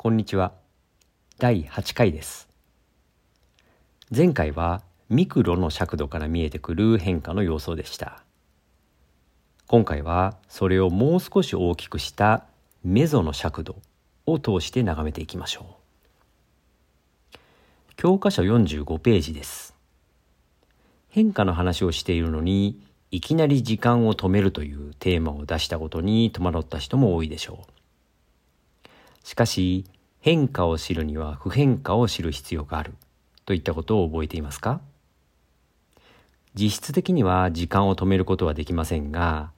こんにちは。第8回です。前回はミクロの尺度から見えてくる変化の様相でした。今回はそれをもう少し大きくしたメゾの尺度を通して眺めていきましょう。教科書45ページです。変化の話をしているのにいきなり時間を止めるというテーマを出したことに戸惑った人も多いでしょう。しかし変化を知るには不変化を知る必要がある。といったことを覚えていますか？実質的には時間を止めることはできませんが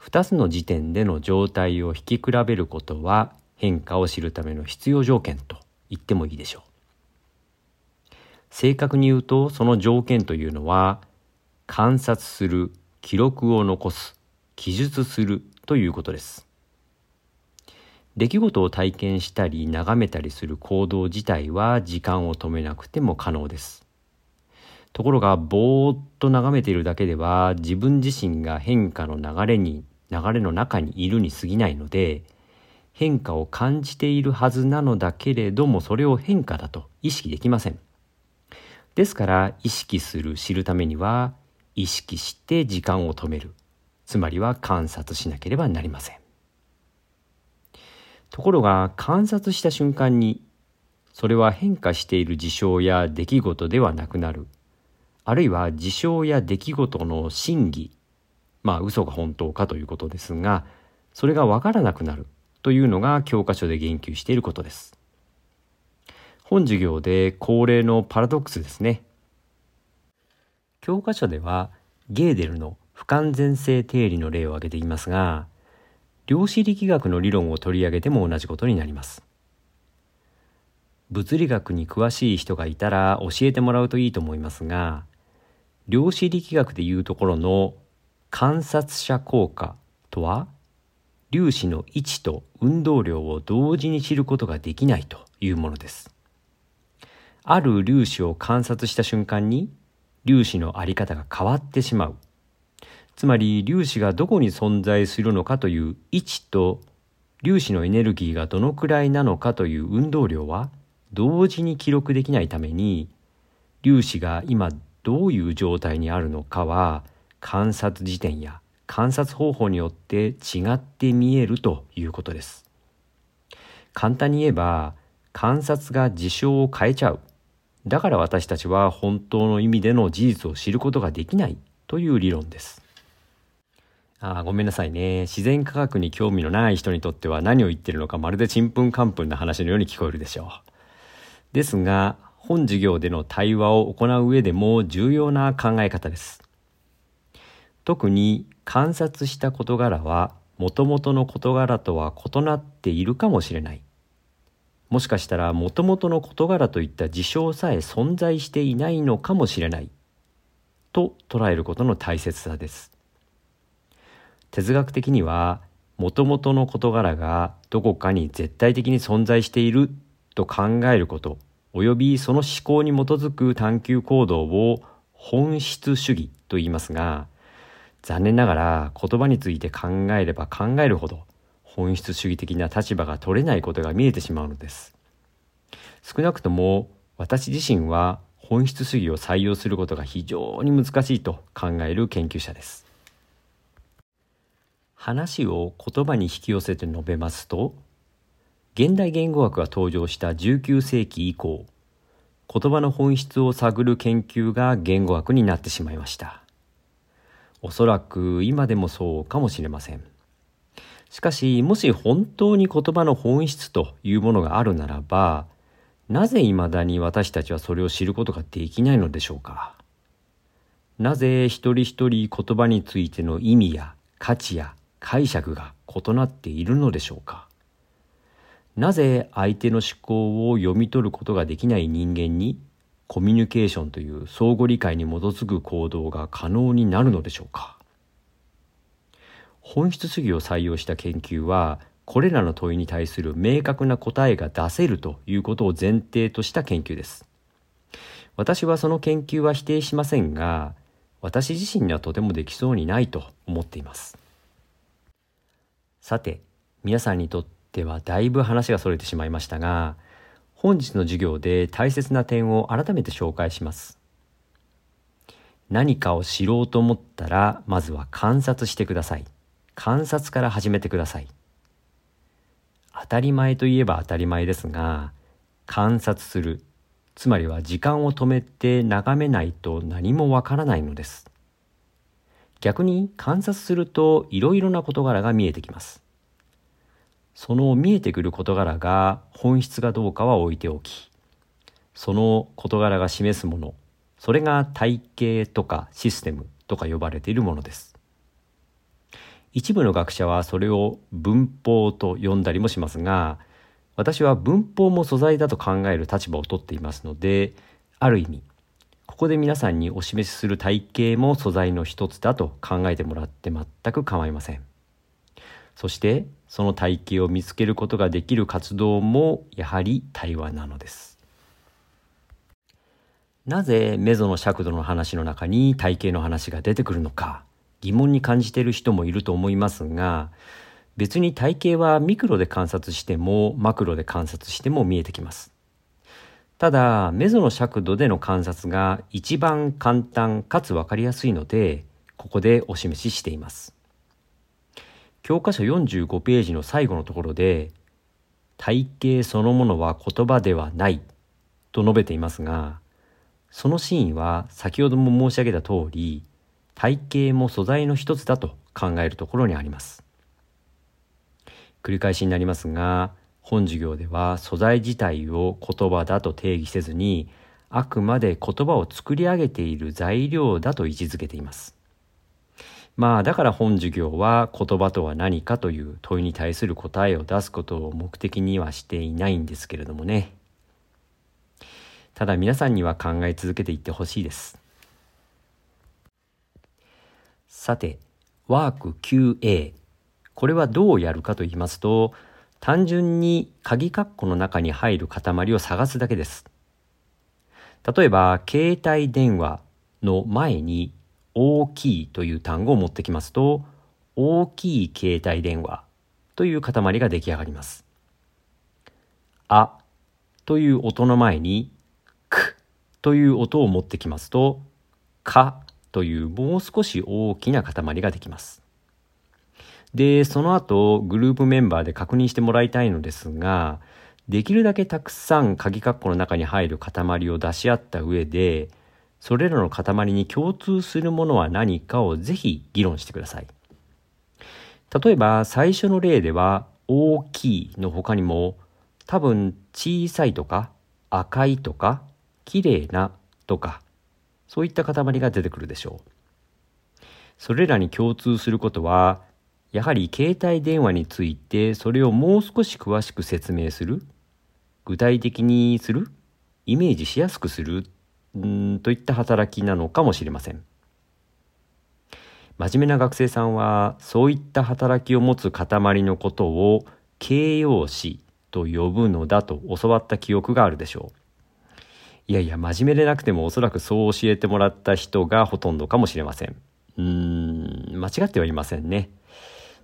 2つの時点での状態を引き比べることは変化を知るための必要条件と言ってもいいでしょう。正確に言うとその条件というのは観察する記録を残す記述するということです。出来事を体験したり眺めたりする行動自体は時間を止めなくても可能です。ところがぼーっと眺めているだけでは自分自身が変化の流れに流れの中にいるに過ぎないので変化を感じているはずなのだけれどもそれを変化だと意識できません。ですから意識する知るためには意識して時間を止めるつまりは観察しなければなりません。ところが観察した瞬間にそれは変化している事象や出来事ではなくなる。あるいは事象や出来事の真偽。まあ嘘が本当かということですがそれがわからなくなる。というのが教科書で言及していることです。本授業で恒例のパラドックスですね。教科書ではゲーデルの不完全性定理の例を挙げていますが量子力学の理論を取り上げても同じことになります。物理学に詳しい人がいたら教えてもらうといいと思いますが、量子力学でいうところの観察者効果とは、粒子の位置と運動量を同時に知ることができないというものです。ある粒子を観察した瞬間に粒子のあり方が変わってしまうつまり粒子がどこに存在するのかという位置と粒子のエネルギーがどのくらいなのかという運動量は同時に記録できないために粒子が今どういう状態にあるのかは観察時点や観察方法によって違って見えるということです。簡単に言えば観察が事象を変えちゃう。だから私たちは本当の意味での事実を知ることができないという理論です。あごめんなさいね。自然科学に興味のない人にとっては何を言ってるのかまるでちんぷんかんぷんな話のように聞こえるでしょう。ですが、本授業での対話を行う上でも重要な考え方です。特に観察した事柄は元々の事柄とは異なっているかもしれない。もしかしたら元々の事柄といった事象さえ存在していないのかもしれない。と捉えることの大切さです。哲学的にはもともとの事柄がどこかに絶対的に存在していると考えること及びその思考に基づく探求行動を本質主義と言いますが残念ながら言葉について考えれば考えるほど本質主義的な立場が取れないことが見えてしまうのです。少なくとも私自身は本質主義を採用することが非常に難しいと考える研究者です。話を言葉に引き寄せて述べますと現代言語学が登場した19世紀以降言葉の本質を探る研究が言語学になってしまいました。おそらく今でもそうかもしれません。しかしもし本当に言葉の本質というものがあるならばなぜ未だに私たちはそれを知ることができないのでしょうか。なぜ一人一人言葉についての意味や価値や解釈が異なっているのでしょうか？なぜ相手の思考を読み取ることができない人間にコミュニケーションという相互理解に基づく行動が可能になるのでしょうか？本質主義を採用した研究はこれらの問いに対する明確な答えが出せるということを前提とした研究です。私はその研究は否定しませんが私自身にはとてもできそうにないと思っています。さて皆さんにとっではだいぶ話がそれてしまいましたが本日の授業で大切な点を改めて紹介します。何かを知ろうと思ったらまずは観察してください。観察から始めてください。当たり前といえば当たり前ですが観察する。つまりは時間を止めて眺めないと何もわからないのです。逆に観察するといろいろな事柄が見えてきます。その見えてくる事柄が本質がどうかは置いておきその事柄が示すものそれが体系とかシステムとか呼ばれているものです。一部の学者はそれを文法と呼んだりもしますが私は文法も素材だと考える立場をとっていますのである意味ここで皆さんにお示しする体系も素材の一つだと考えてもらって全く構いません。そしてその体系を見つけることができる活動もやはり対話なのです。なぜメゾの尺度の話の中に体系の話が出てくるのか疑問に感じている人もいると思いますが別に体系はミクロで観察してもマクロで観察しても見えてきます。ただメゾの尺度での観察が一番簡単かつ分かりやすいのでここでお示ししています。教科書45ページの最後のところで体系そのものは言葉ではないと述べていますがそのシーンは先ほども申し上げた通り体系も素材の一つだと考えるところにあります。繰り返しになりますが本授業では素材自体を言葉だと定義せずにあくまで言葉を作り上げている材料だと位置づけています。まあだから本授業は言葉とは何かという問いに対する答えを出すことを目的にはしていないんですけれどもね。ただ皆さんには考え続けていってほしいです。さてワーク QA これはどうやるかと言いますと単純に鍵括弧の中に入る塊を探すだけです。例えば、携帯電話の前に大きいという単語を持ってきますと、大きい携帯電話という塊が出来上がります。あという音の前にくという音を持ってきますと、かというもう少し大きな塊ができます。で、その後、グループメンバーで確認してもらいたいのですが、できるだけたくさん鍵括弧の中に入る塊を出し合った上で、それらの塊に共通するものは何かをぜひ議論してください。例えば、最初の例では、大きいの他にも、多分小さいとか、赤いとか、綺麗なとか、そういった塊が出てくるでしょう。それらに共通することは、やはり携帯電話についてそれをもう少し詳しく説明する。具体的にする。イメージしやすくする。んといった働きなのかもしれません。真面目な学生さんはそういった働きを持つ塊のことを形容詞と呼ぶのだと教わった記憶があるでしょう。いやいや真面目でなくてもおそらくそう教えてもらった人がほとんどかもしれません。うーん間違ってはいませんね。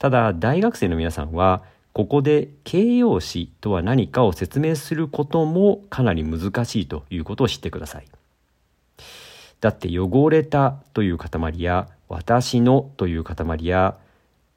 ただ大学生の皆さんはここで形容詞とは何かを説明することもかなり難しいということを知ってください。だって汚れたという塊や私のという塊や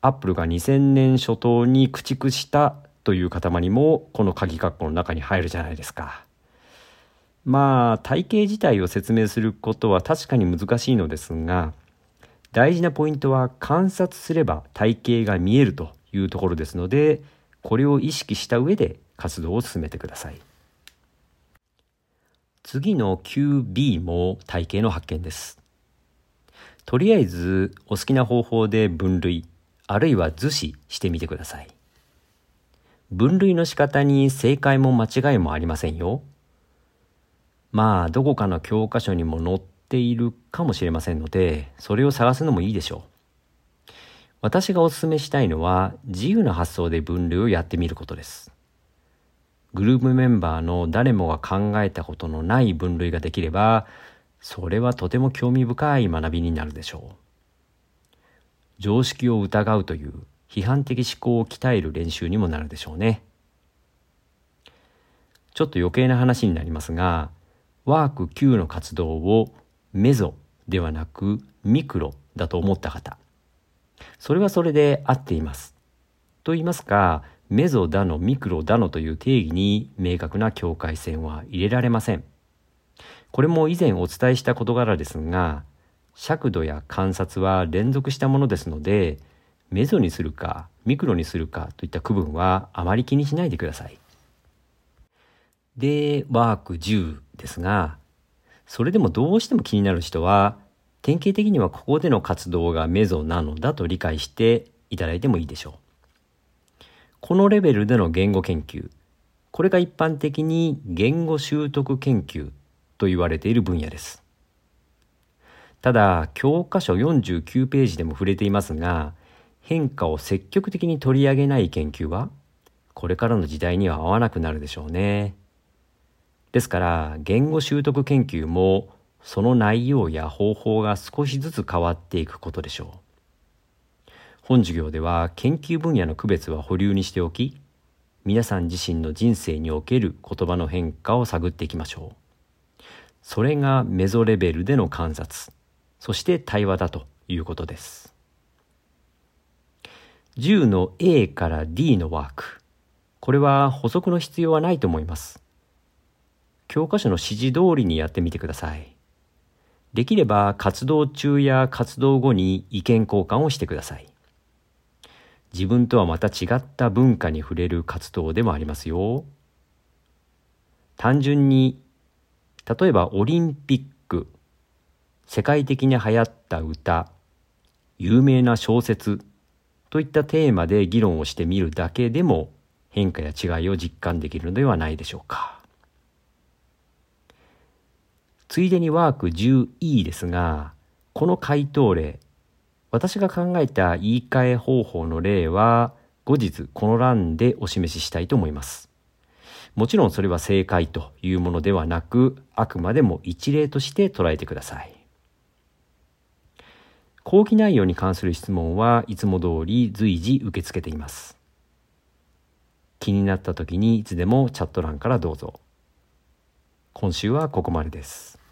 アップルが2000年初頭に駆逐したという塊もこの鍵括弧の中に入るじゃないですか。まあ体系自体を説明することは確かに難しいのですが大事なポイントは観察すれば体型が見えるというところですのでこれを意識した上で活動を進めてください。次の QB も体型の発見です。とりあえずお好きな方法で分類あるいは図示してみてください。分類の仕方に正解も間違いもありませんよ。まあどこかの教科書にも載っているかもしれませんので、それを探すのもいいでしょう。私がお勧めしたいのは、自由な発想で分類をやってみることです。グループメンバーの誰もが考えたことのない分類ができれば、それはとても興味深い学びになるでしょう。常識を疑うという批判的思考を鍛える練習にもなるでしょうね。ちょっと余計な話になりますが、ワーク9の活動をメゾではなくミクロだと思った方。それはそれで合っています。と言いますか、メゾだのミクロだのという定義に明確な境界線は入れられません。これも以前お伝えした事柄ですが、尺度や観察は連続したものですので、メゾにするかミクロにするかといった区分はあまり気にしないでください。で、ワーク10ですが、それでもどうしても気になる人は、典型的にはここでの活動がメゾなのだと理解していただいてもいいでしょう。このレベルでの言語研究、これが一般的に言語習得研究と言われている分野です。ただ、教科書49ページでも触れていますが、変化を積極的に取り上げない研究は、これからの時代には合わなくなるでしょうね。ですから言語習得研究もその内容や方法が少しずつ変わっていくことでしょう。本授業では研究分野の区別は保留にしておき皆さん自身の人生における言葉の変化を探っていきましょう。それがメゾレベルでの観察そして対話だということです。10の A から D のワークこれは補足の必要はないと思います。教科書の指示通りにやってみてください。できれば活動中や活動後に意見交換をしてください。自分とはまた違った文化に触れる活動でもありますよ。単純に、例えばオリンピック、世界的に流行った歌、有名な小説といったテーマで議論をしてみるだけでも変化や違いを実感できるのではないでしょうか。ついでにワーク 10E ですが、この回答例、私が考えた言い換え方法の例は、後日この欄でお示ししたいと思います。もちろんそれは正解というものではなく、あくまでも一例として捉えてください。講義内容に関する質問はいつも通り随時受け付けています。気になった時にいつでもチャット欄からどうぞ。今週はここまでです。